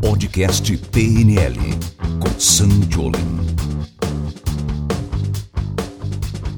Podcast PNL com Sam Jolin.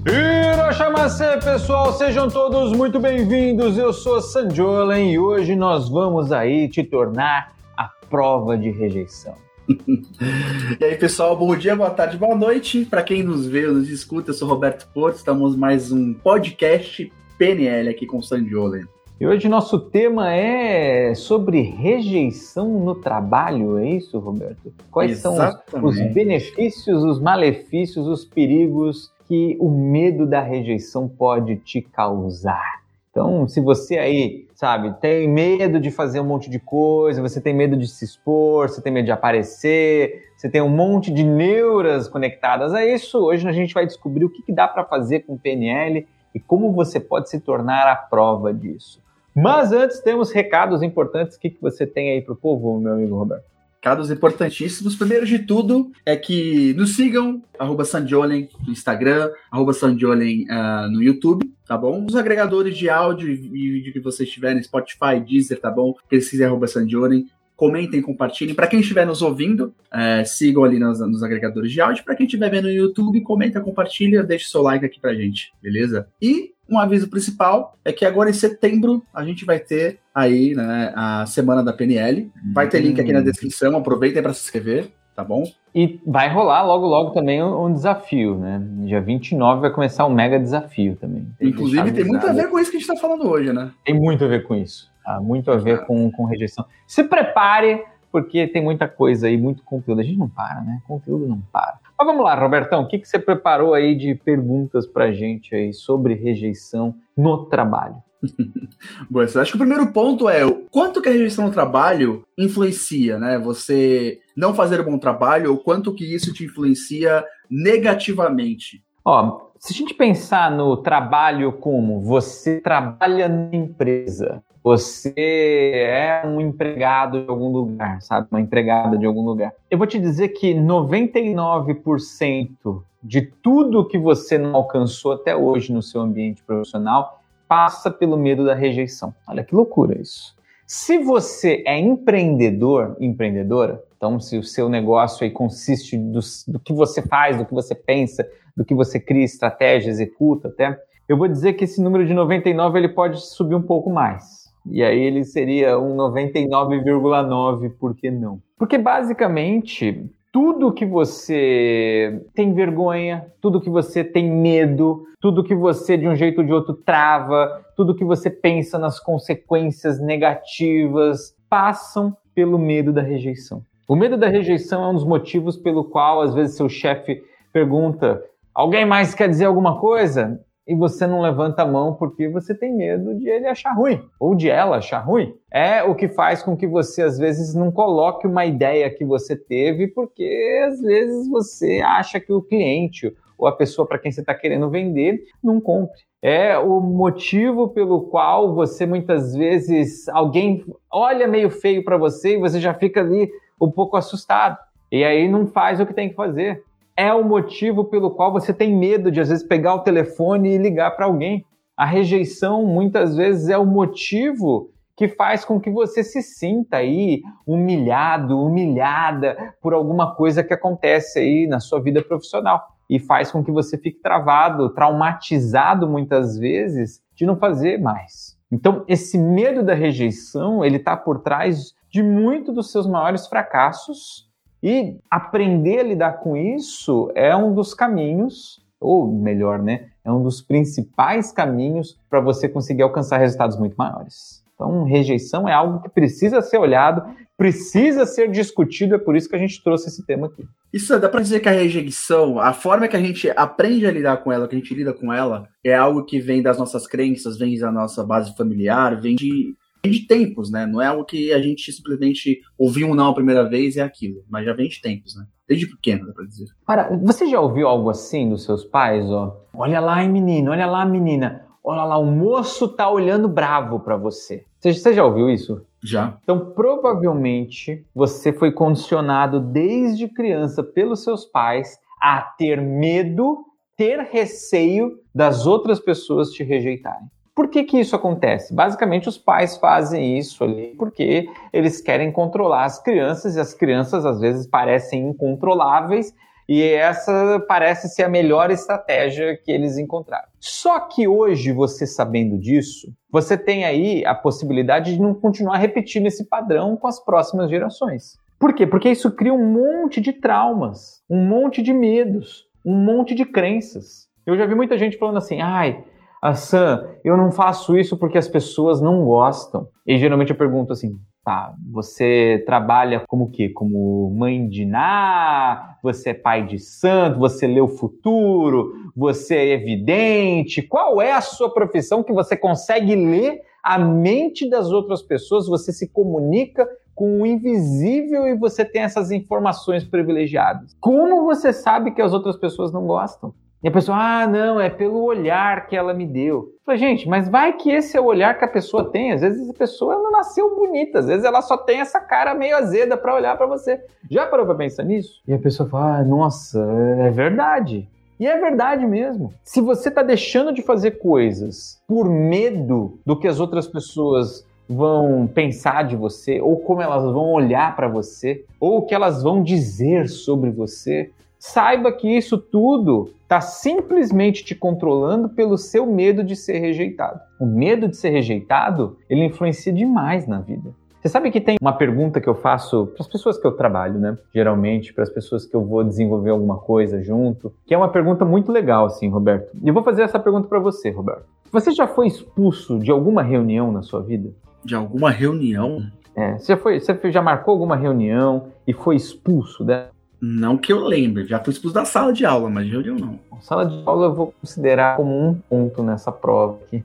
Hiroshimase, pessoal, sejam todos muito bem-vindos. Eu sou Sam Jolin e hoje nós vamos aí te tornar a prova de rejeição. e aí, pessoal, bom dia, boa tarde, boa noite. Para quem nos vê, nos escuta, eu sou Roberto Porto. Estamos mais um podcast PNL aqui com o Sandiolen. E hoje nosso tema é sobre rejeição no trabalho, é isso, Roberto? Quais Exatamente. são os, os benefícios, os malefícios, os perigos que o medo da rejeição pode te causar? Então, se você aí, sabe, tem medo de fazer um monte de coisa, você tem medo de se expor, você tem medo de aparecer, você tem um monte de neuras conectadas a isso, hoje a gente vai descobrir o que, que dá para fazer com o PNL e como você pode se tornar a prova disso. Mas antes, temos recados importantes. O que, você tem aí para o povo, meu amigo Roberto? recados importantíssimos. Primeiro de tudo é que nos sigam, arroba Sandiolen no Instagram, arroba Sandiolen uh, no YouTube, tá bom? Os agregadores de áudio e vídeo que vocês tiverem, Spotify, Deezer, tá bom? Quiserem, arroba Sandiolen. Comentem, compartilhem. Para quem estiver nos ouvindo, é, sigam ali nos, nos, agregadores de áudio. Para quem estiver vendo no YouTube, comenta, compartilha, deixa seu like aqui pra gente, beleza? E um aviso principal é que agora em setembro a gente vai ter aí né, a semana da PNL. Vai ter link aqui na hum. descrição, aproveitem para se inscrever, tá bom? E vai rolar logo, logo também um, um, desafio, né? Dia 29 vai começar um mega desafio também. Tem Inclusive, tem muito a ver com isso que a gente está falando hoje, né? Tem muito a ver com isso. Tá? Muito a ver com, com rejeição. Se prepare, porque tem muita coisa aí, muito conteúdo. A gente não para, né? Conteúdo não para. Mas vamos lá, Robertão, o que, que você preparou aí de perguntas pra gente aí sobre rejeição no trabalho? Bom, eu acho que o primeiro ponto é o quanto que a rejeição no trabalho influencia, né? Você não fazer um bom trabalho, ou quanto que isso te influencia negativamente. Ó, se a gente pensar no trabalho como você trabalha na empresa, você é um empregado de algum lugar, sabe? Uma empregada de algum lugar. Eu vou te dizer que 99% de tudo que você não alcançou até hoje no seu ambiente profissional passa pelo medo da rejeição. Olha que loucura isso. Se você é empreendedor, empreendedora, então se o seu negócio aí consiste do, do que você faz, do que você pensa, do que você cria estratégia, executa até, eu vou dizer que esse número de 99 ele pode subir um pouco mais. E aí ele seria um 99,9, por que não? Porque basicamente tudo que você tem vergonha, tudo que você tem medo, tudo que você de um jeito ou de outro trava, tudo que você pensa nas consequências negativas, passam pelo medo da rejeição. O medo da rejeição é um dos motivos pelo qual às vezes seu chefe pergunta: "Alguém mais quer dizer alguma coisa?" E você não levanta a mão porque você tem medo de ele achar ruim ou de ela achar ruim. É o que faz com que você às vezes não coloque uma ideia que você teve porque às vezes você acha que o cliente ou a pessoa para quem você está querendo vender não compre. É o motivo pelo qual você muitas vezes alguém olha meio feio para você e você já fica ali um pouco assustado. E aí não faz o que tem que fazer é o motivo pelo qual você tem medo de, às vezes, pegar o telefone e ligar para alguém. A rejeição, muitas vezes, é o motivo que faz com que você se sinta aí humilhado, humilhada por alguma coisa que acontece aí na sua vida profissional e faz com que você fique travado, traumatizado muitas vezes de não fazer mais. Então, esse medo da rejeição, ele está por trás de muito dos seus maiores fracassos e aprender a lidar com isso é um dos caminhos, ou melhor, né? É um dos principais caminhos para você conseguir alcançar resultados muito maiores. Então, rejeição é algo que precisa ser olhado, precisa ser discutido, é por isso que a gente trouxe esse tema aqui. Isso dá para dizer que a rejeição, a forma que a gente aprende a lidar com ela, que a gente lida com ela, é algo que vem das nossas crenças, vem da nossa base familiar, vem de de tempos, né? Não é algo que a gente simplesmente ouviu um não a primeira vez e é aquilo, mas já vem de tempos, né? Desde pequeno, dá pra dizer. Ora, você já ouviu algo assim dos seus pais, ó? Olha lá, menino, olha lá, menina. Olha lá, o moço tá olhando bravo para você. Você, você já ouviu isso? Já. Então, provavelmente, você foi condicionado desde criança pelos seus pais a ter medo, ter receio das outras pessoas te rejeitarem. Por que, que isso acontece? Basicamente, os pais fazem isso ali porque eles querem controlar as crianças e as crianças às vezes parecem incontroláveis e essa parece ser a melhor estratégia que eles encontraram. Só que hoje, você sabendo disso, você tem aí a possibilidade de não continuar repetindo esse padrão com as próximas gerações. Por quê? Porque isso cria um monte de traumas, um monte de medos, um monte de crenças. Eu já vi muita gente falando assim: ai, a Sam, eu não faço isso porque as pessoas não gostam. E geralmente eu pergunto assim: tá, você trabalha como quê? Como mãe de Ná? Você é pai de santo? Você lê o futuro? Você é evidente? Qual é a sua profissão que você consegue ler a mente das outras pessoas? Você se comunica com o invisível e você tem essas informações privilegiadas. Como você sabe que as outras pessoas não gostam? E a pessoa, ah, não, é pelo olhar que ela me deu. Eu falei, gente, mas vai que esse é o olhar que a pessoa tem. Às vezes a pessoa não nasceu bonita, às vezes ela só tem essa cara meio azeda para olhar para você. Já parou para pensar nisso? E a pessoa fala, ah, nossa, é verdade. E é verdade mesmo. Se você está deixando de fazer coisas por medo do que as outras pessoas vão pensar de você, ou como elas vão olhar para você, ou o que elas vão dizer sobre você, saiba que isso tudo está simplesmente te controlando pelo seu medo de ser rejeitado. O medo de ser rejeitado, ele influencia demais na vida. Você sabe que tem uma pergunta que eu faço para as pessoas que eu trabalho, né? Geralmente, para as pessoas que eu vou desenvolver alguma coisa junto, que é uma pergunta muito legal, assim, Roberto. E eu vou fazer essa pergunta para você, Roberto. Você já foi expulso de alguma reunião na sua vida? De alguma reunião? É, você, foi, você já marcou alguma reunião e foi expulso dela? Não que eu lembre, já fui expulso da sala de aula, mas reunião não. Sala de aula eu vou considerar como um ponto nessa prova aqui.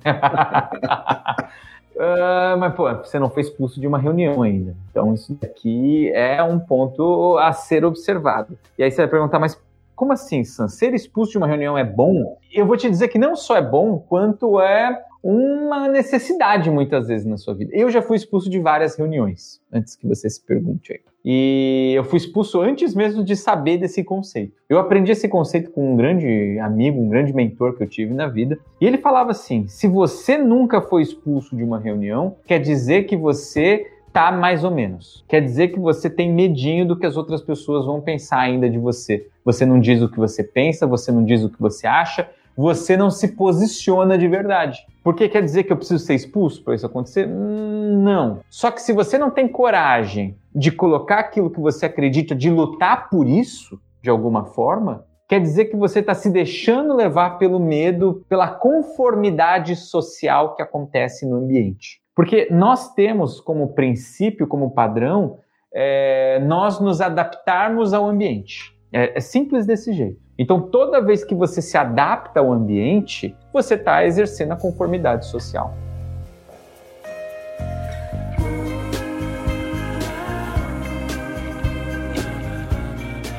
uh, mas, pô, você não foi expulso de uma reunião ainda. Então, isso daqui é um ponto a ser observado. E aí você vai perguntar, mas como assim, Sam? Ser expulso de uma reunião é bom? Eu vou te dizer que não só é bom, quanto é uma necessidade muitas vezes na sua vida. Eu já fui expulso de várias reuniões, antes que você se pergunte aí. E eu fui expulso antes mesmo de saber desse conceito. Eu aprendi esse conceito com um grande amigo, um grande mentor que eu tive na vida. E ele falava assim: se você nunca foi expulso de uma reunião, quer dizer que você tá mais ou menos. Quer dizer que você tem medinho do que as outras pessoas vão pensar ainda de você. Você não diz o que você pensa, você não diz o que você acha, você não se posiciona de verdade. Porque quer dizer que eu preciso ser expulso para isso acontecer? Não. Só que se você não tem coragem de colocar aquilo que você acredita, de lutar por isso, de alguma forma, quer dizer que você está se deixando levar pelo medo, pela conformidade social que acontece no ambiente. Porque nós temos como princípio, como padrão, é, nós nos adaptarmos ao ambiente. É, é simples desse jeito. Então, toda vez que você se adapta ao ambiente, você está exercendo a conformidade social.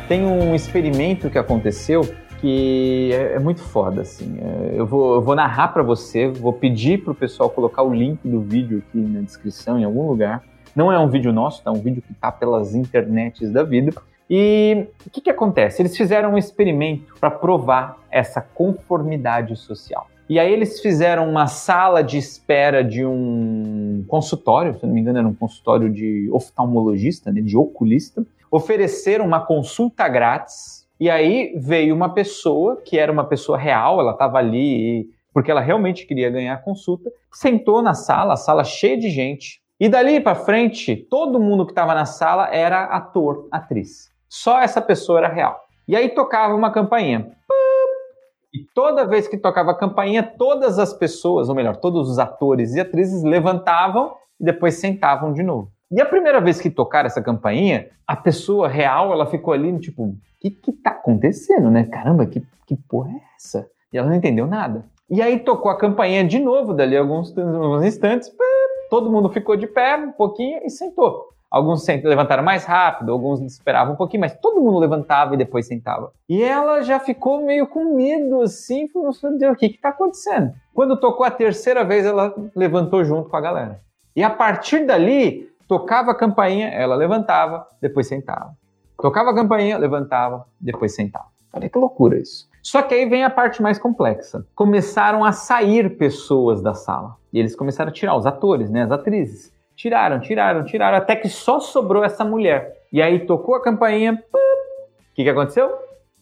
Tem um experimento que aconteceu que é, é muito foda, assim. É, eu, vou, eu vou narrar para você, vou pedir para o pessoal colocar o link do vídeo aqui na descrição, em algum lugar. Não é um vídeo nosso, tá? É um vídeo que tá pelas internets da vida. E o que, que acontece? Eles fizeram um experimento para provar essa conformidade social. E aí eles fizeram uma sala de espera de um consultório, se não me engano era um consultório de oftalmologista, né, de oculista, ofereceram uma consulta grátis. E aí veio uma pessoa que era uma pessoa real, ela estava ali porque ela realmente queria ganhar a consulta, sentou na sala, a sala cheia de gente. E dali para frente, todo mundo que estava na sala era ator, atriz. Só essa pessoa era real. E aí tocava uma campainha. E toda vez que tocava a campainha, todas as pessoas, ou melhor, todos os atores e atrizes levantavam e depois sentavam de novo. E a primeira vez que tocaram essa campainha, a pessoa real, ela ficou ali, tipo, o que que tá acontecendo, né? Caramba, que, que porra é essa? E ela não entendeu nada. E aí tocou a campainha de novo, dali alguns, alguns instantes, todo mundo ficou de pé um pouquinho e sentou. Alguns levantaram mais rápido, alguns esperavam um pouquinho, mas todo mundo levantava e depois sentava. E ela já ficou meio com medo, assim, falou, Deus, o que está acontecendo? Quando tocou a terceira vez, ela levantou junto com a galera. E a partir dali, tocava a campainha, ela levantava, depois sentava. Tocava a campainha, levantava, depois sentava. Olha que loucura isso. Só que aí vem a parte mais complexa. Começaram a sair pessoas da sala. E eles começaram a tirar os atores, né, as atrizes. Tiraram, tiraram, tiraram, até que só sobrou essa mulher. E aí tocou a campainha. O que, que aconteceu?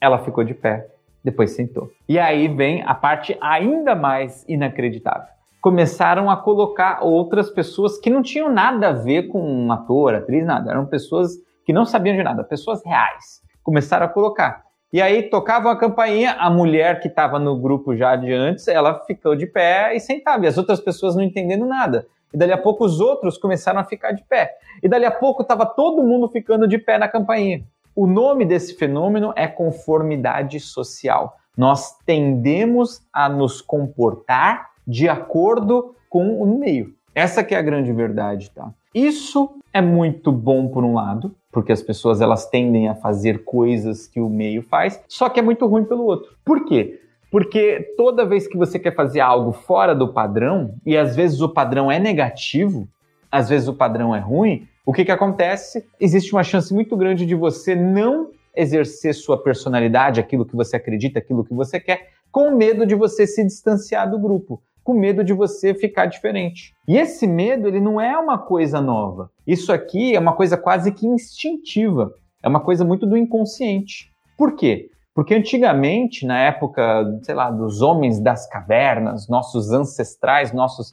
Ela ficou de pé, depois sentou. E aí vem a parte ainda mais inacreditável. Começaram a colocar outras pessoas que não tinham nada a ver com um ator, atriz, nada. Eram pessoas que não sabiam de nada, pessoas reais. Começaram a colocar. E aí tocavam a campainha, a mulher que estava no grupo já de antes, ela ficou de pé e sentava, e as outras pessoas não entendendo nada. E dali a pouco os outros começaram a ficar de pé. E dali a pouco estava todo mundo ficando de pé na campainha. O nome desse fenômeno é conformidade social. Nós tendemos a nos comportar de acordo com o meio. Essa que é a grande verdade, tá? Isso é muito bom por um lado, porque as pessoas elas tendem a fazer coisas que o meio faz, só que é muito ruim pelo outro. Por quê? Porque toda vez que você quer fazer algo fora do padrão, e às vezes o padrão é negativo, às vezes o padrão é ruim, o que, que acontece? Existe uma chance muito grande de você não exercer sua personalidade, aquilo que você acredita, aquilo que você quer, com medo de você se distanciar do grupo com medo de você ficar diferente. E esse medo, ele não é uma coisa nova. Isso aqui é uma coisa quase que instintiva. É uma coisa muito do inconsciente. Por quê? Porque antigamente, na época, sei lá, dos homens das cavernas, nossos ancestrais, nossos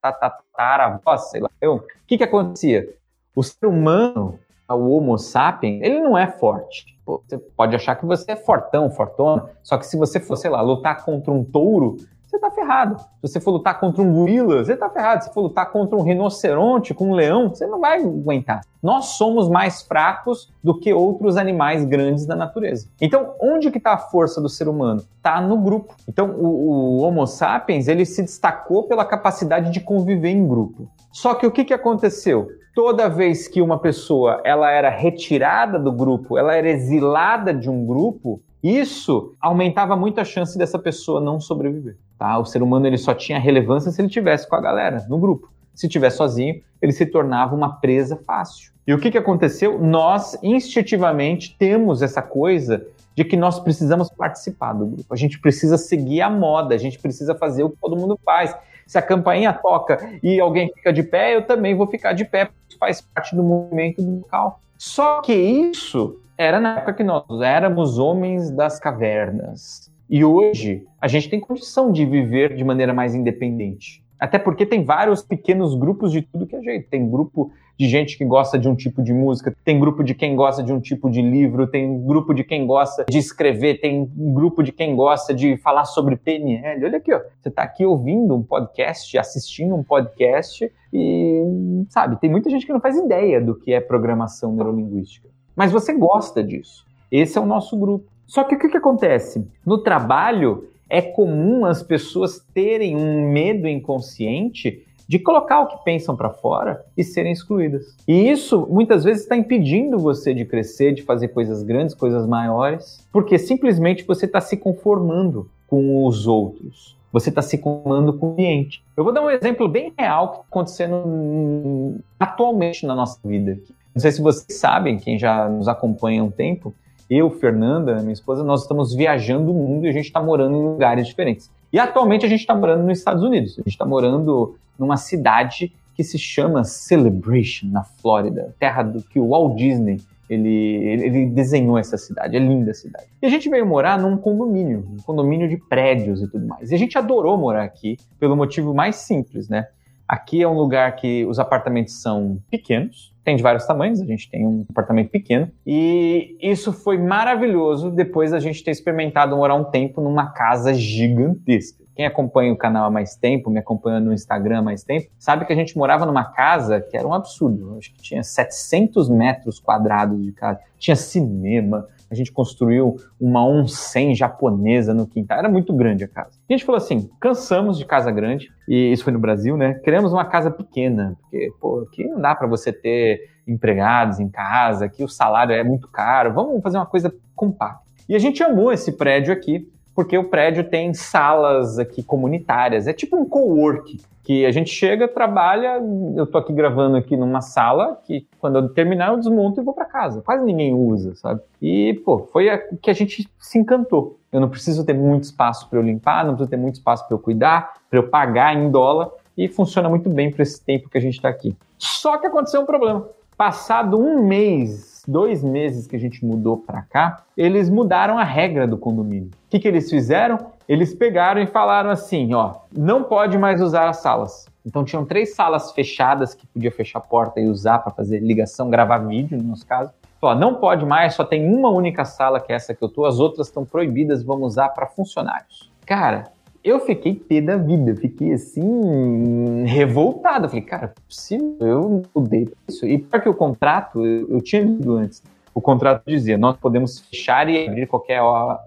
tataravós, sei lá, o que que acontecia? O ser humano, o Homo sapiens, ele não é forte você pode achar que você é fortão, fortona, só que se você for, sei lá, lutar contra um touro, você tá ferrado. Se você for lutar contra um gorila, você tá ferrado. Se for lutar contra um rinoceronte, com um leão, você não vai aguentar. Nós somos mais fracos do que outros animais grandes da natureza. Então, onde que está a força do ser humano? Está no grupo. Então, o, o, Homo sapiens, ele se destacou pela capacidade de conviver em grupo. Só que o que, que aconteceu? toda vez que uma pessoa ela era retirada do grupo, ela era exilada de um grupo, isso aumentava muito a chance dessa pessoa não sobreviver. Tá? O ser humano ele só tinha relevância se ele tivesse com a galera no grupo. Se estiver sozinho, ele se tornava uma presa fácil. E o que, que aconteceu? Nós instintivamente temos essa coisa de que nós precisamos participar do grupo. A gente precisa seguir a moda, a gente precisa fazer o que todo mundo faz. Se a campainha toca e alguém fica de pé, eu também vou ficar de pé, faz parte do movimento do local. Só que isso era na época que nós éramos homens das cavernas. E hoje a gente tem condição de viver de maneira mais independente. Até porque tem vários pequenos grupos de tudo que é jeito. Tem grupo de gente que gosta de um tipo de música, tem grupo de quem gosta de um tipo de livro, tem grupo de quem gosta de escrever, tem grupo de quem gosta de falar sobre PNL. Olha aqui, ó. Você está aqui ouvindo um podcast, assistindo um podcast e, sabe, tem muita gente que não faz ideia do que é programação neurolinguística. Mas você gosta disso. Esse é o nosso grupo. Só que o que, que acontece? No trabalho, é comum as pessoas terem um medo inconsciente de colocar o que pensam para fora e serem excluídas. E isso muitas vezes está impedindo você de crescer, de fazer coisas grandes, coisas maiores, porque simplesmente você está se conformando com os outros. Você está se conformando com o ambiente. Eu vou dar um exemplo bem real que está acontecendo atualmente na nossa vida. Não sei se vocês sabem, quem já nos acompanha há um tempo, eu, Fernanda, minha esposa, nós estamos viajando o mundo e a gente está morando em lugares diferentes. E atualmente a gente está morando nos Estados Unidos. A gente está morando numa cidade que se chama Celebration, na Flórida, terra do que o Walt Disney ele, ele desenhou essa cidade, é linda a cidade. E a gente veio morar num condomínio, um condomínio de prédios e tudo mais. E a gente adorou morar aqui pelo motivo mais simples, né? Aqui é um lugar que os apartamentos são pequenos, tem de vários tamanhos, a gente tem um apartamento pequeno, e isso foi maravilhoso depois da gente ter experimentado morar um tempo numa casa gigantesca. Quem acompanha o canal há mais tempo, me acompanha no Instagram há mais tempo, sabe que a gente morava numa casa que era um absurdo. Acho que tinha 700 metros quadrados de casa. Tinha cinema, a gente construiu uma onsen japonesa no quintal. Era muito grande a casa. A gente falou assim: cansamos de casa grande, e isso foi no Brasil, né? Queremos uma casa pequena, porque, pô, aqui não dá para você ter empregados em casa, aqui o salário é muito caro. Vamos fazer uma coisa compacta. E a gente amou esse prédio aqui, porque o prédio tem salas aqui comunitárias. É tipo um co-work, que a gente chega, trabalha, eu tô aqui gravando aqui numa sala que quando eu terminar eu desmonto e vou para casa. Quase ninguém usa, sabe? E, pô, foi o que a gente se encantou. Eu não preciso ter muito espaço para eu limpar, não preciso ter muito espaço para eu cuidar, para eu pagar em dólar e funciona muito bem para esse tempo que a gente está aqui. Só que aconteceu um problema. Passado um mês, dois meses que a gente mudou para cá, eles mudaram a regra do condomínio. O que, que eles fizeram? Eles pegaram e falaram assim: ó, não pode mais usar as salas. Então tinham três salas fechadas que podia fechar a porta e usar para fazer ligação, gravar vídeo, no nosso caso. Ó, não pode mais, só tem uma única sala que é essa que eu tô, as outras estão proibidas, vamos usar para funcionários. Cara, eu fiquei pé da vida, fiquei assim, revoltado. falei, cara, é possível, eu mudei isso. E para que o contrato, eu, eu tinha lido antes, o contrato dizia, nós podemos fechar e abrir qualquer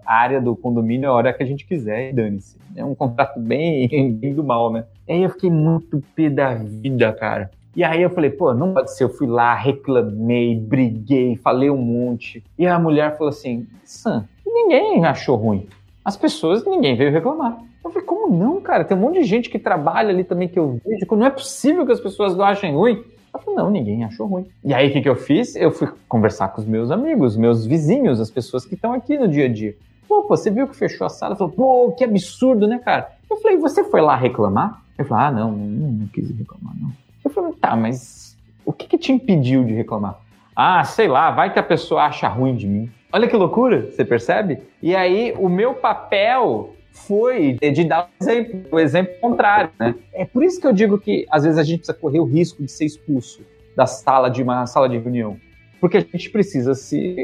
área do condomínio a hora que a gente quiser, dane-se. É um contrato bem, bem do mal, né? E aí eu fiquei muito pé da vida, cara. E aí eu falei, pô, não pode ser. Eu fui lá, reclamei, briguei, falei um monte. E a mulher falou assim, Sam, ninguém achou ruim. As pessoas, ninguém veio reclamar. Eu falei, como não, cara? Tem um monte de gente que trabalha ali também que eu vejo. Não é possível que as pessoas não achem ruim. Eu falei, não, ninguém achou ruim. E aí, o que, que eu fiz? Eu fui conversar com os meus amigos, meus vizinhos, as pessoas que estão aqui no dia a dia. Pô, você viu que fechou a sala? Falou, pô, que absurdo, né, cara? Eu falei, você foi lá reclamar? Eu falei, ah, não, não, não quis reclamar, não. Eu falei, tá, mas o que, que te impediu de reclamar? Ah, sei lá, vai que a pessoa acha ruim de mim. Olha que loucura, você percebe? E aí, o meu papel foi de dar o exemplo, o exemplo contrário, né? É por isso que eu digo que às vezes a gente precisa correr o risco de ser expulso da sala de uma sala de reunião, porque a gente precisa se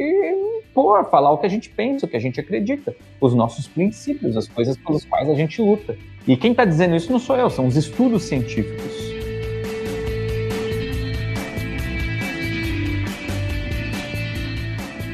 pôr, falar o que a gente pensa, o que a gente acredita, os nossos princípios, as coisas pelas quais a gente luta. E quem está dizendo isso não sou eu, são os estudos científicos.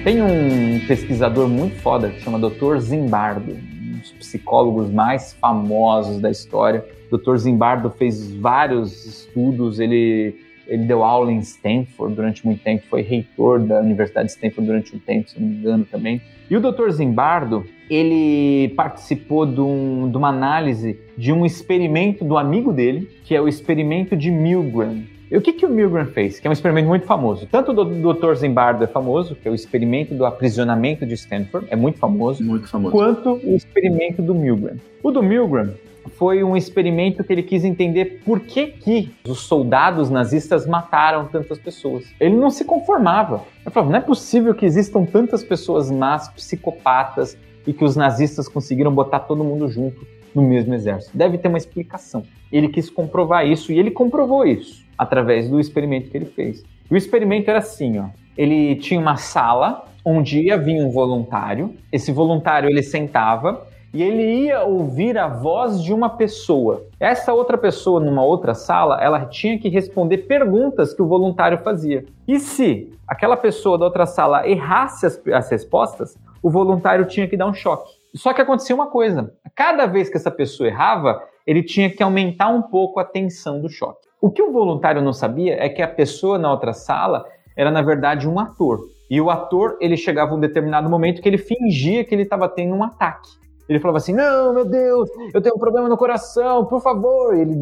Tem um pesquisador muito foda que chama Dr. Zimbardo psicólogos mais famosos da história. O Dr. Zimbardo fez vários estudos, ele, ele deu aula em Stanford durante muito tempo, foi reitor da Universidade de Stanford durante um tempo, se não me engano também. E o Dr. Zimbardo, ele participou de, um, de uma análise de um experimento do amigo dele, que é o experimento de Milgram. E o que, que o Milgram fez? Que é um experimento muito famoso. Tanto o Dr. Zimbardo é famoso, que é o experimento do aprisionamento de Stanford, é muito famoso. Muito famoso. Quanto o experimento do Milgram. O do Milgram foi um experimento que ele quis entender por que, que os soldados nazistas mataram tantas pessoas. Ele não se conformava. Ele falava, não é possível que existam tantas pessoas más, psicopatas, e que os nazistas conseguiram botar todo mundo junto no mesmo exército. Deve ter uma explicação. Ele quis comprovar isso e ele comprovou isso através do experimento que ele fez. O experimento era assim, ó. Ele tinha uma sala onde ia vir um voluntário. Esse voluntário ele sentava e ele ia ouvir a voz de uma pessoa. Essa outra pessoa, numa outra sala, ela tinha que responder perguntas que o voluntário fazia. E se aquela pessoa da outra sala errasse as, as respostas, o voluntário tinha que dar um choque. Só que acontecia uma coisa: cada vez que essa pessoa errava, ele tinha que aumentar um pouco a tensão do choque. O que o voluntário não sabia é que a pessoa na outra sala era na verdade um ator. E o ator, ele chegava um determinado momento que ele fingia que ele estava tendo um ataque. Ele falava assim: "Não, meu Deus, eu tenho um problema no coração, por favor". E ele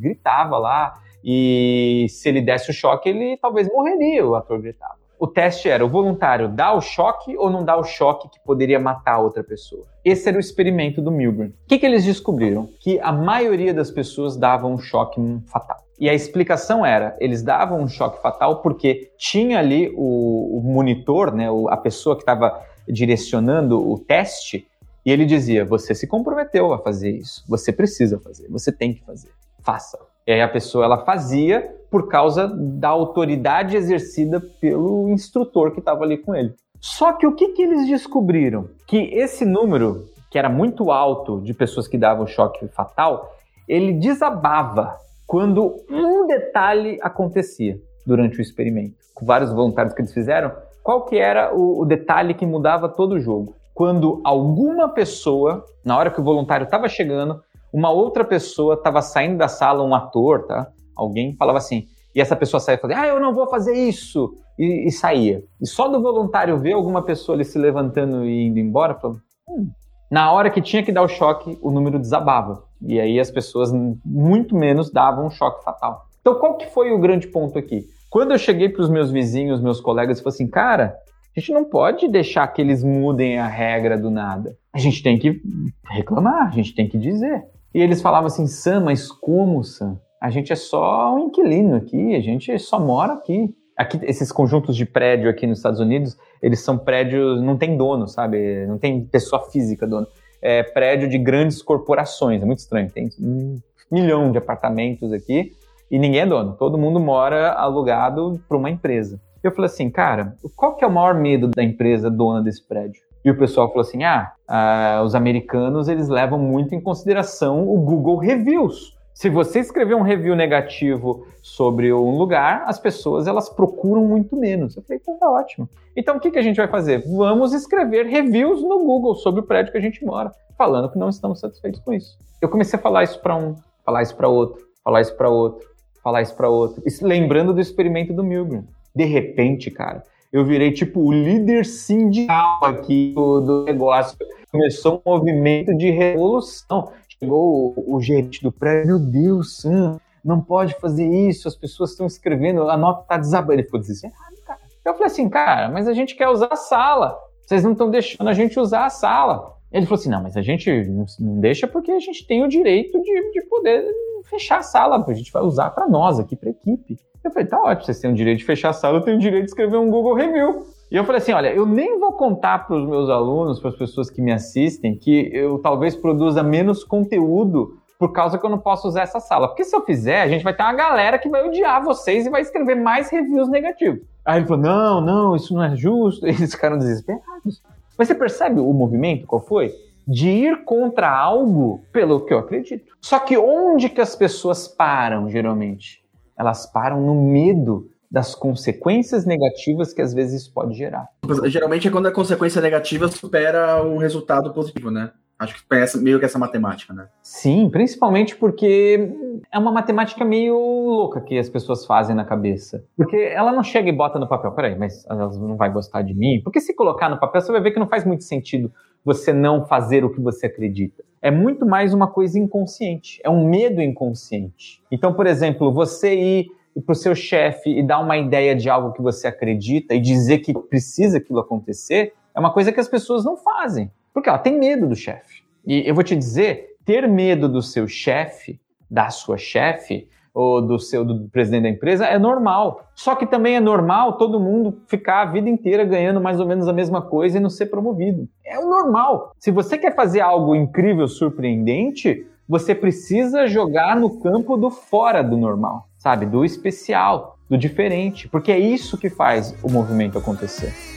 gritava lá e se ele desse o choque, ele talvez morreria, o ator gritava. O teste era: o voluntário dá o choque ou não dá o choque que poderia matar a outra pessoa? Esse era o experimento do Milgram. O que, que eles descobriram? Que a maioria das pessoas davam um choque fatal. E a explicação era, eles davam um choque fatal porque tinha ali o, o monitor, né, a pessoa que estava direcionando o teste, e ele dizia: você se comprometeu a fazer isso, você precisa fazer, você tem que fazer, faça. E aí a pessoa ela fazia por causa da autoridade exercida pelo instrutor que estava ali com ele. Só que o que, que eles descobriram? Que esse número, que era muito alto de pessoas que davam choque fatal, ele desabava quando um detalhe acontecia durante o experimento. Com vários voluntários que eles fizeram, qual que era o, o detalhe que mudava todo o jogo? Quando alguma pessoa, na hora que o voluntário estava chegando, uma outra pessoa estava saindo da sala, um ator, tá? Alguém falava assim, e essa pessoa saía e falava, ah, eu não vou fazer isso, e, e, saía. E só do voluntário ver alguma pessoa ali se levantando e indo embora, falou, hum, Na hora que tinha que dar o choque, o número desabava. E aí as pessoas muito menos davam um choque fatal. Então, qual que foi o grande ponto aqui? Quando eu cheguei para os meus vizinhos, meus colegas, e falei assim, cara, a gente não pode deixar que eles mudem a regra do nada. A gente tem que reclamar, a gente tem que dizer. E eles falavam assim, Sam, mas como, Sam? A gente é só um inquilino aqui, a gente só mora aqui. Aqui, esses conjuntos de prédio aqui nos Estados Unidos, eles são prédios, não tem dono, sabe? Não tem pessoa física dono. É prédio de grandes corporações, é muito estranho. Tem um milhão de apartamentos aqui e ninguém é dono. Todo mundo mora alugado para uma empresa. Eu falei assim, cara, qual que é o maior medo da empresa dona desse prédio? E o pessoal falou assim, ah, ah os americanos eles levam muito em consideração o Google Reviews. Se você escrever um review negativo sobre um lugar, as pessoas elas procuram muito menos. Eu falei, então tá ótimo. Então o que, que a gente vai fazer? Vamos escrever reviews no Google sobre o prédio que a gente mora, falando que não estamos satisfeitos com isso. Eu comecei a falar isso para um, falar isso para outro, falar isso para outro, falar isso para outro, lembrando do experimento do Milgram. De repente, cara, eu virei tipo o líder sindical aqui do, do negócio. Começou um movimento de revolução chegou o, o gerente do prédio, meu Deus, Sam, não pode fazer isso, as pessoas estão escrevendo, a nota está desabando. Ele ficou desesperado, cara. Eu falei assim, cara, mas a gente quer usar a sala. Vocês não estão deixando a gente usar a sala. Ele falou assim, não, mas a gente não, deixa porque a gente tem o direito de, de poder fechar a sala, a gente vai usar para nós aqui, para equipe. Eu falei, tá ótimo, vocês têm o direito de fechar a sala, eu tenho o direito de escrever um Google Review. E eu falei assim: olha, eu nem vou contar para os meus alunos, para as pessoas que me assistem, que eu talvez produza menos conteúdo por causa que eu não posso usar essa sala. Porque se eu fizer, a gente vai ter uma galera que vai odiar vocês e vai escrever mais reviews negativos. Aí ele falou: não, não, isso não é justo. Eles ficaram desesperados. Mas você percebe o movimento? Qual foi? De ir contra algo pelo que eu acredito. Só que onde que as pessoas param, geralmente? Elas param no medo das consequências negativas que às vezes isso pode gerar. Geralmente é quando a consequência negativa supera o resultado positivo, né? Acho que pensa meio que essa matemática, né? Sim, principalmente porque é uma matemática meio louca que as pessoas fazem na cabeça. Porque ela não chega e bota no papel, peraí, mas elas não vai gostar de mim? Porque se colocar no papel, você vai ver que não faz muito sentido você não fazer o que você acredita. É muito mais uma coisa inconsciente, é um medo inconsciente. Então, por exemplo, você ir para o seu chefe e dar uma ideia de algo que você acredita e dizer que precisa aquilo acontecer, é uma coisa que as pessoas não fazem, porque ela tem medo do chefe. E eu vou te dizer, ter medo do seu chefe, da sua chefe, ou do seu do presidente da empresa é normal. Só que também é normal todo mundo ficar a vida inteira ganhando mais ou menos a mesma coisa e não ser promovido. É o normal. Se você quer fazer algo incrível, surpreendente, você precisa jogar no campo do fora do normal sabe? Do especial, do diferente, porque é isso que faz o movimento acontecer.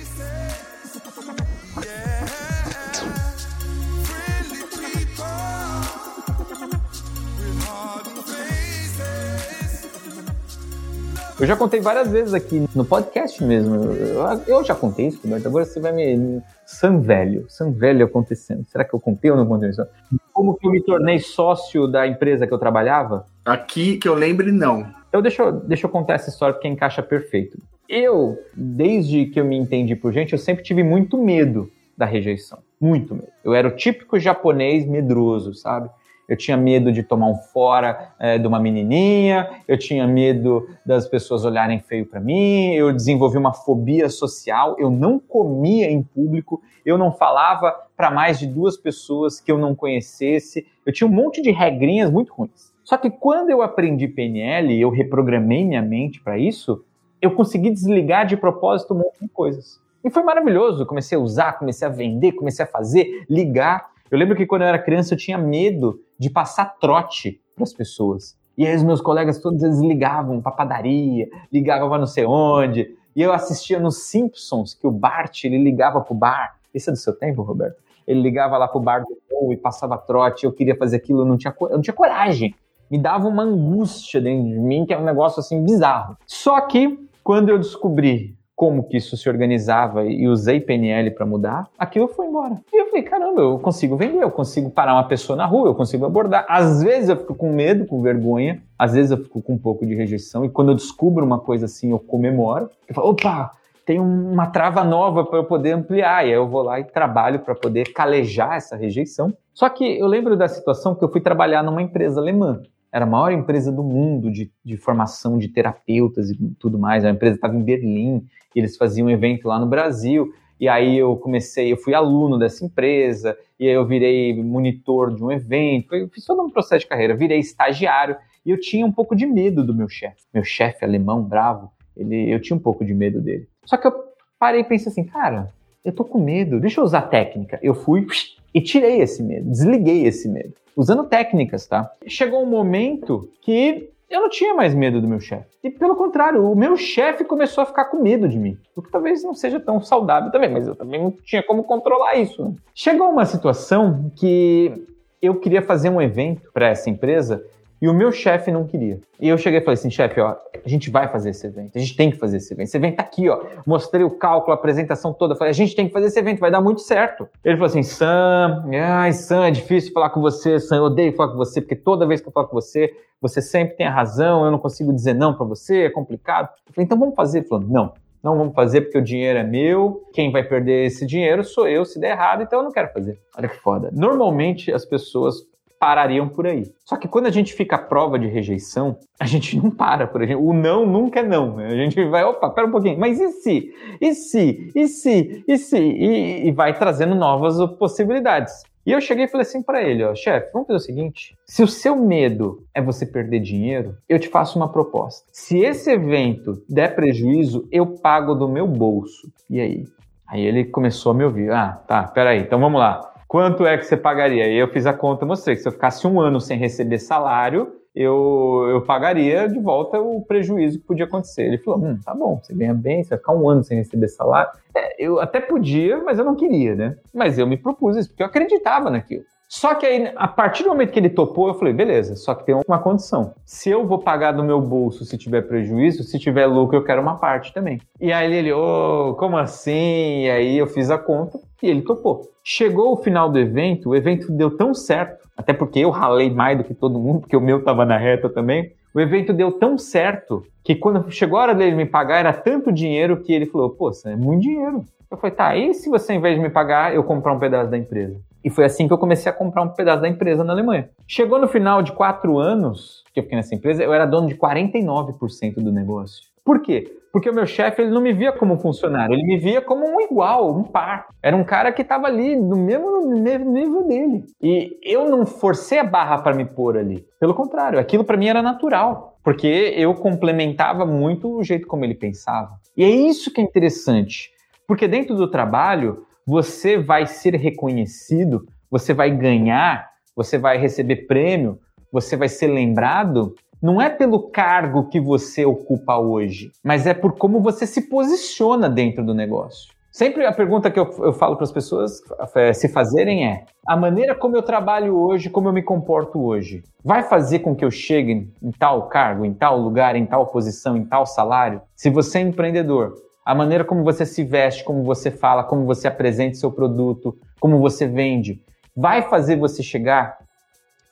Eu já contei várias vezes aqui no podcast mesmo. Eu, eu já contei isso, Roberto. Agora você vai me. San velho. San velho acontecendo. Será que eu contei ou não contei isso? Como que eu me tornei sócio da empresa que eu trabalhava? Aqui que eu lembre, não. Então deixa eu, deixa eu contar essa história porque encaixa perfeito. Eu, desde que eu me entendi por gente, eu sempre tive muito medo da rejeição. Muito medo. Eu era o típico japonês medroso, sabe? Eu tinha medo de tomar um fora é, de uma menininha, eu tinha medo das pessoas olharem feio para mim, eu desenvolvi uma fobia social, eu não comia em público, eu não falava para mais de duas pessoas que eu não conhecesse, eu tinha um monte de regrinhas muito ruins. Só que quando eu aprendi PNL, eu reprogramei minha mente para isso, eu consegui desligar de propósito um monte de coisas. E foi maravilhoso. Comecei a usar, comecei a vender, comecei a fazer, ligar. Eu lembro que quando eu era criança eu tinha medo de passar trote para as pessoas. E aí os meus colegas todos eles ligavam para padaria, ligavam para não sei onde. E eu assistia nos Simpsons que o Bart ele ligava pro bar. Isso é do seu tempo, Roberto? Ele ligava lá pro bar do Paul e passava trote. Eu queria fazer aquilo, eu não tinha, eu não tinha coragem me dava uma angústia dentro de mim, que é um negócio assim bizarro. Só que quando eu descobri como que isso se organizava e usei PNL para mudar, aquilo foi embora. E eu falei, caramba, eu consigo vender, eu consigo parar uma pessoa na rua, eu consigo abordar. Às vezes eu fico com medo, com vergonha, às vezes eu fico com um pouco de rejeição, e quando eu descubro uma coisa assim, eu comemoro. Eu falo, opa, tem uma trava nova para eu poder ampliar. E aí eu vou lá e trabalho para poder calejar essa rejeição. Só que eu lembro da situação que eu fui trabalhar numa empresa alemã. Era a maior empresa do mundo de, de formação de terapeutas e tudo mais. A empresa estava em Berlim, e eles faziam um evento lá no Brasil. E aí eu comecei, eu fui aluno dessa empresa, e aí eu virei monitor de um evento, eu fiz todo um processo de carreira, virei estagiário, e eu tinha um pouco de medo do meu chefe. Meu chefe alemão, bravo, ele, eu tinha um pouco de medo dele. Só que eu parei e pensei assim, cara, eu tô com medo, deixa eu usar técnica. Eu fui e tirei esse medo, desliguei esse medo, usando técnicas, tá? Chegou um momento que eu não tinha mais medo do meu chefe. E pelo contrário, o meu chefe começou a ficar com medo de mim. O que talvez não seja tão saudável também, mas eu também não tinha como controlar isso. Né? Chegou uma situação que eu queria fazer um evento para essa empresa e o meu chefe não queria. E eu cheguei e falei assim, chefe, ó, a gente vai fazer esse evento, a gente tem que fazer esse evento. Esse evento tá aqui, ó. Mostrei o cálculo, a apresentação toda. Falei, a gente tem que fazer esse evento, vai dar muito certo. Ele falou assim, Sam, ai, Sam, é difícil falar com você, Sam, eu odeio falar com você, porque toda vez que eu falo com você, você sempre tem a razão, eu não consigo dizer não para você, é complicado. Eu falei, então vamos fazer. Ele falou, não, não vamos fazer porque o dinheiro é meu, quem vai perder esse dinheiro sou eu se der errado, então eu não quero fazer. Olha que foda. Normalmente as pessoas parariam por aí. Só que quando a gente fica à prova de rejeição, a gente não para por aí. O não nunca é não. Né? A gente vai, opa, pera um pouquinho, mas e se? E se? E se? E se? E, e vai trazendo novas possibilidades. E eu cheguei e falei assim para ele, ó, chefe, vamos fazer o seguinte, se o seu medo é você perder dinheiro, eu te faço uma proposta. Se esse evento der prejuízo, eu pago do meu bolso. E aí? Aí ele começou a me ouvir. Ah, tá, peraí, então vamos lá. Quanto é que você pagaria? E eu fiz a conta, mostrei que se eu ficasse um ano sem receber salário, eu, eu pagaria de volta o prejuízo que podia acontecer. Ele falou: hum, tá bom, você ganha bem, você vai ficar um ano sem receber salário. É, eu até podia, mas eu não queria, né? Mas eu me propus isso, porque eu acreditava naquilo. Só que aí, a partir do momento que ele topou, eu falei, beleza, só que tem uma condição. Se eu vou pagar do meu bolso se tiver prejuízo, se tiver lucro, eu quero uma parte também. E aí ele, ô, oh, como assim? E aí eu fiz a conta e ele topou. Chegou o final do evento, o evento deu tão certo, até porque eu ralei mais do que todo mundo, porque o meu tava na reta também. O evento deu tão certo que quando chegou a hora dele me pagar, era tanto dinheiro que ele falou: Pô, é muito dinheiro. Eu falei: Tá, e se você, em vez de me pagar, eu comprar um pedaço da empresa? E foi assim que eu comecei a comprar um pedaço da empresa na Alemanha. Chegou no final de quatro anos que eu fiquei nessa empresa, eu era dono de 49% do negócio. Por quê? Porque o meu chefe ele não me via como funcionário, ele me via como um igual, um par. Era um cara que estava ali no mesmo nível dele. E eu não forcei a barra para me pôr ali. Pelo contrário, aquilo para mim era natural, porque eu complementava muito o jeito como ele pensava. E é isso que é interessante, porque dentro do trabalho você vai ser reconhecido, você vai ganhar, você vai receber prêmio, você vai ser lembrado, não é pelo cargo que você ocupa hoje, mas é por como você se posiciona dentro do negócio. Sempre a pergunta que eu, eu falo para as pessoas é, se fazerem é: a maneira como eu trabalho hoje, como eu me comporto hoje, vai fazer com que eu chegue em tal cargo, em tal lugar, em tal posição, em tal salário? Se você é empreendedor, a maneira como você se veste, como você fala, como você apresenta seu produto, como você vende, vai fazer você chegar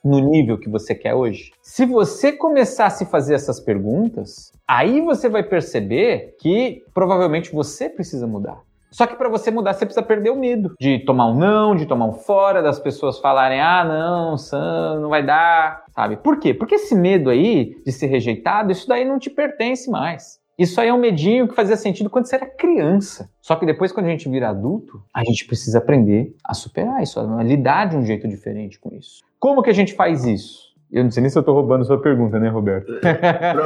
no nível que você quer hoje? Se você começar a se fazer essas perguntas, aí você vai perceber que provavelmente você precisa mudar. Só que para você mudar, você precisa perder o medo de tomar um não, de tomar um fora, das pessoas falarem: ah, não, Sam, não vai dar, sabe? Por quê? Porque esse medo aí de ser rejeitado, isso daí não te pertence mais. Isso aí é um medinho que fazia sentido quando você era criança. Só que depois, quando a gente vira adulto, a gente precisa aprender a superar isso, a lidar de um jeito diferente com isso. Como que a gente faz isso? Eu não sei nem se eu tô roubando sua pergunta, né, Roberto?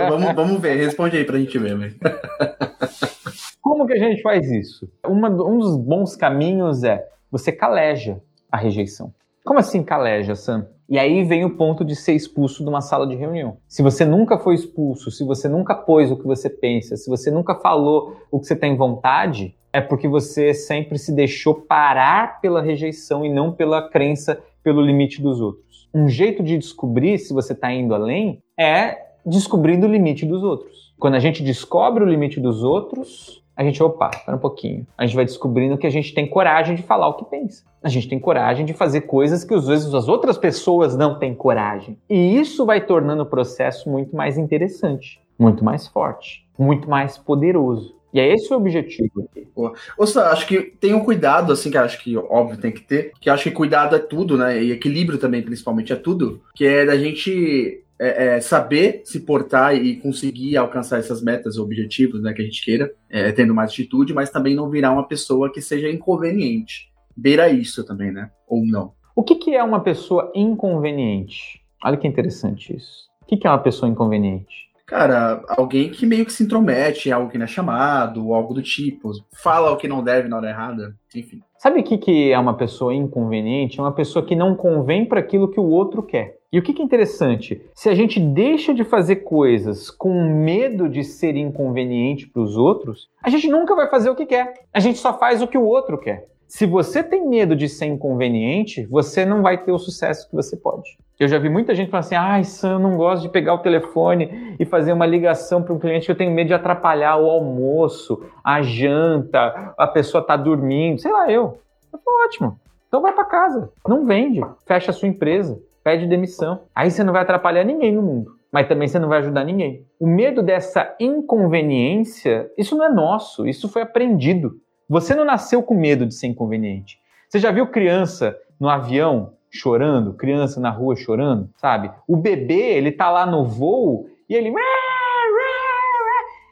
vamos, vamos ver, responde aí pra gente ver, velho. Como que a gente faz isso? Uma, um dos bons caminhos é você caleja a rejeição. Como assim caleja, Sam? E aí vem o ponto de ser expulso de uma sala de reunião. Se você nunca foi expulso, se você nunca pôs o que você pensa, se você nunca falou o que você tem vontade, é porque você sempre se deixou parar pela rejeição e não pela crença pelo limite dos outros. Um jeito de descobrir se você está indo além é descobrindo o limite dos outros. Quando a gente descobre o limite dos outros, a gente, opa, espera um pouquinho. A gente vai descobrindo que a gente tem coragem de falar o que pensa. A gente tem coragem de fazer coisas que às vezes as outras pessoas não têm coragem. E isso vai tornando o processo muito mais interessante, muito mais forte, muito mais poderoso. E é esse o objetivo. Ou seja, acho que tem um cuidado, assim, que acho que óbvio tem que ter, que acho que cuidado é tudo, né? E equilíbrio também, principalmente, é tudo, que é da gente é, é, saber se portar e conseguir alcançar essas metas, objetivos, né, que a gente queira, é, tendo mais atitude, mas também não virar uma pessoa que seja inconveniente. Beira isso também, né? Ou não. O que, que é uma pessoa inconveniente? Olha que interessante isso. O que, que é uma pessoa inconveniente? Cara, alguém que meio que se intromete em algo que não é chamado, ou algo do tipo, fala o que não deve na hora errada, enfim. Sabe o que, que é uma pessoa inconveniente? É uma pessoa que não convém para aquilo que o outro quer. E o que, é interessante? Se a gente deixa de fazer coisas com medo de ser inconveniente para os outros, a gente nunca vai fazer o que quer. A gente só faz o que o outro quer. Se você tem medo de ser inconveniente, você não vai ter o sucesso que você pode. Eu já vi muita gente falando assim: ai, Sam, eu não gosto de pegar o telefone e fazer uma ligação para um cliente que eu tenho medo de atrapalhar o almoço, a janta, a pessoa tá dormindo, sei lá, eu. Eu falo, ótimo. Então vai para casa, não vende, fecha a sua empresa, pede demissão. Aí você não vai atrapalhar ninguém no mundo, mas também você não vai ajudar ninguém. O medo dessa inconveniência, isso não é nosso, isso foi aprendido. Você não nasceu com medo de ser inconveniente. Você já viu criança no avião chorando, criança na rua chorando, sabe? O bebê, ele tá lá no voo e ele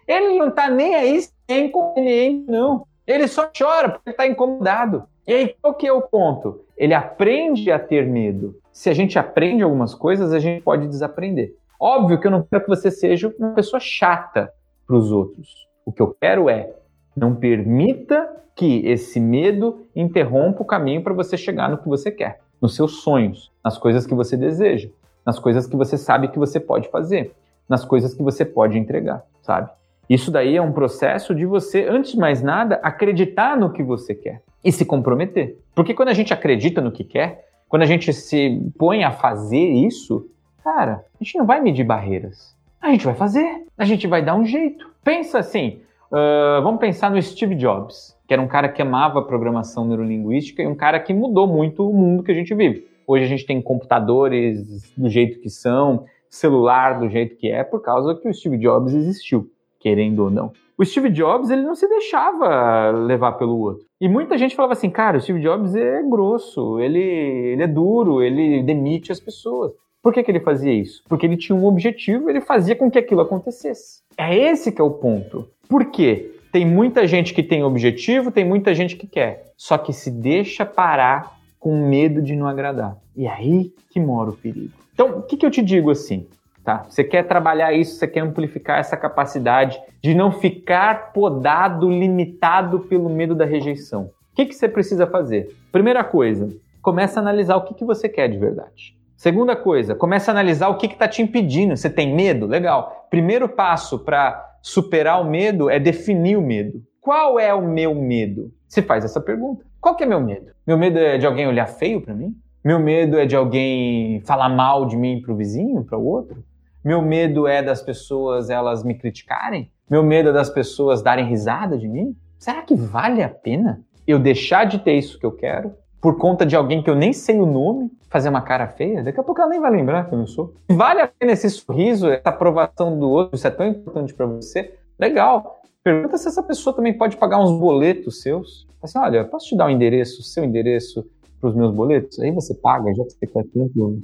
ele não tá nem aí se é inconveniente, não. Ele só chora porque está incomodado. E aí, qual que é o ponto? Ele aprende a ter medo. Se a gente aprende algumas coisas, a gente pode desaprender. Óbvio que eu não quero que você seja uma pessoa chata para os outros. O que eu quero é não permita que esse medo interrompa o caminho para você chegar no que você quer, nos seus sonhos, nas coisas que você deseja, nas coisas que você sabe que você pode fazer, nas coisas que você pode entregar, sabe? Isso daí é um processo de você, antes de mais nada, acreditar no que você quer e se comprometer. Porque quando a gente acredita no que quer, quando a gente se põe a fazer isso, cara, a gente não vai medir barreiras. A gente vai fazer, a gente vai dar um jeito. Pensa assim, Uh, vamos pensar no Steve Jobs, que era um cara que amava programação neurolinguística e um cara que mudou muito o mundo que a gente vive. Hoje a gente tem computadores do jeito que são, celular do jeito que é, por causa que o Steve Jobs existiu, querendo ou não. O Steve Jobs ele não se deixava levar pelo outro. E muita gente falava assim, cara, o Steve Jobs é grosso, ele, ele é duro, ele demite as pessoas. Por que, que ele fazia isso? Porque ele tinha um objetivo, ele fazia com que aquilo acontecesse. É esse que é o ponto. Por quê? Tem muita gente que tem objetivo, tem muita gente que quer, só que se deixa parar com medo de não agradar. E é aí que mora o perigo. Então, o que, que eu te digo assim? Tá? Você quer trabalhar isso, você quer amplificar essa capacidade de não ficar podado, limitado pelo medo da rejeição. O que, que você precisa fazer? Primeira coisa, começa a analisar o que, que você quer de verdade. Segunda coisa, começa a analisar o que está te impedindo. Você tem medo? Legal. Primeiro passo para superar o medo é definir o medo. Qual é o meu medo? Se faz essa pergunta. Qual que é meu medo? Meu medo é de alguém olhar feio para mim? Meu medo é de alguém falar mal de mim para o vizinho, para o outro? Meu medo é das pessoas elas me criticarem? Meu medo é das pessoas darem risada de mim? Será que vale a pena eu deixar de ter isso que eu quero por conta de alguém que eu nem sei o nome, fazer uma cara feia? Daqui a pouco ela nem vai lembrar quem eu sou. Vale a pena esse sorriso, essa aprovação do outro, isso é tão importante para você? Legal. Pergunta se essa pessoa também pode pagar uns boletos seus. Assim, olha, posso te dar o um endereço, seu endereço para os meus boletos? Aí você paga, já que você quer tanto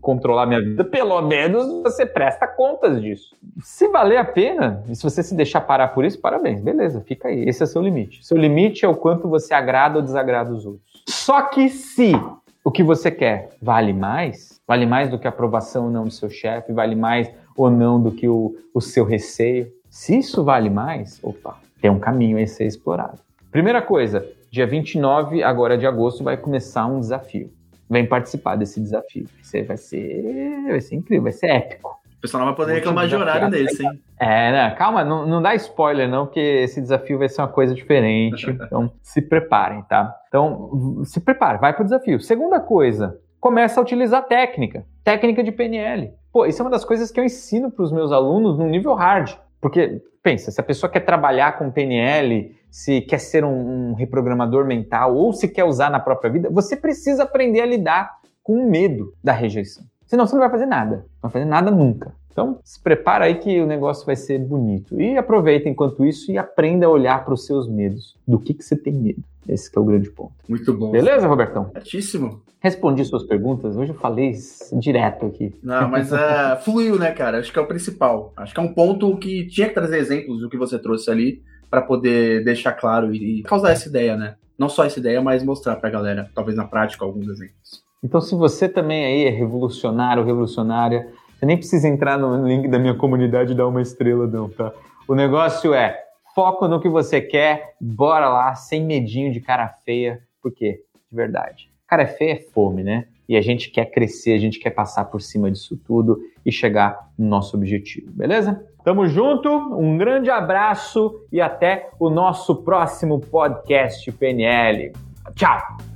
controlar minha vida, pelo menos você presta contas disso. Se valer a pena, e se você se deixar parar por isso, parabéns, beleza, fica aí. Esse é seu limite. Seu limite é o quanto você agrada ou desagrada os outros. Só que se o que você quer vale mais, vale mais do que a aprovação ou não do seu chefe, vale mais ou não do que o, o seu receio, se isso vale mais, opa, tem um caminho a ser explorado. Primeira coisa, dia 29 agora de agosto vai começar um desafio. Vem participar desse desafio. Você vai ser, vai ser incrível, vai ser épico. O pessoal não vai poder reclamar de horário desse, hein? É, né? calma, não, não dá spoiler não, porque esse desafio vai ser uma coisa diferente. Então, se preparem, tá? Então, se prepare, vai pro desafio. Segunda coisa, começa a utilizar técnica. Técnica de PNL. Pô, isso é uma das coisas que eu ensino para os meus alunos no nível hard. Porque, pensa, se a pessoa quer trabalhar com PNL, se quer ser um, um reprogramador mental ou se quer usar na própria vida, você precisa aprender a lidar com o medo da rejeição. Senão você não vai fazer nada. Não vai fazer nada nunca. Então, se prepara aí que o negócio vai ser bonito. E aproveita enquanto isso e aprenda a olhar para os seus medos. Do que, que você tem medo? Esse é o grande ponto. Muito bom. Beleza, Robertão? Certíssimo. Respondi suas perguntas. Hoje eu falei direto aqui. Não, mas uh, fluiu, né, cara? Acho que é o principal. Acho que é um ponto que tinha que trazer exemplos do que você trouxe ali para poder deixar claro e, e causar essa ideia, né? Não só essa ideia, mas mostrar pra galera, talvez na prática, alguns exemplos. Então, se você também aí é revolucionário, revolucionária, você nem precisa entrar no link da minha comunidade e dar uma estrela, não, tá? O negócio é foco no que você quer, bora lá, sem medinho de cara feia, porque, de verdade, cara feia é fome, né? E a gente quer crescer, a gente quer passar por cima disso tudo e chegar no nosso objetivo, beleza? Tamo junto, um grande abraço e até o nosso próximo podcast PNL. Tchau!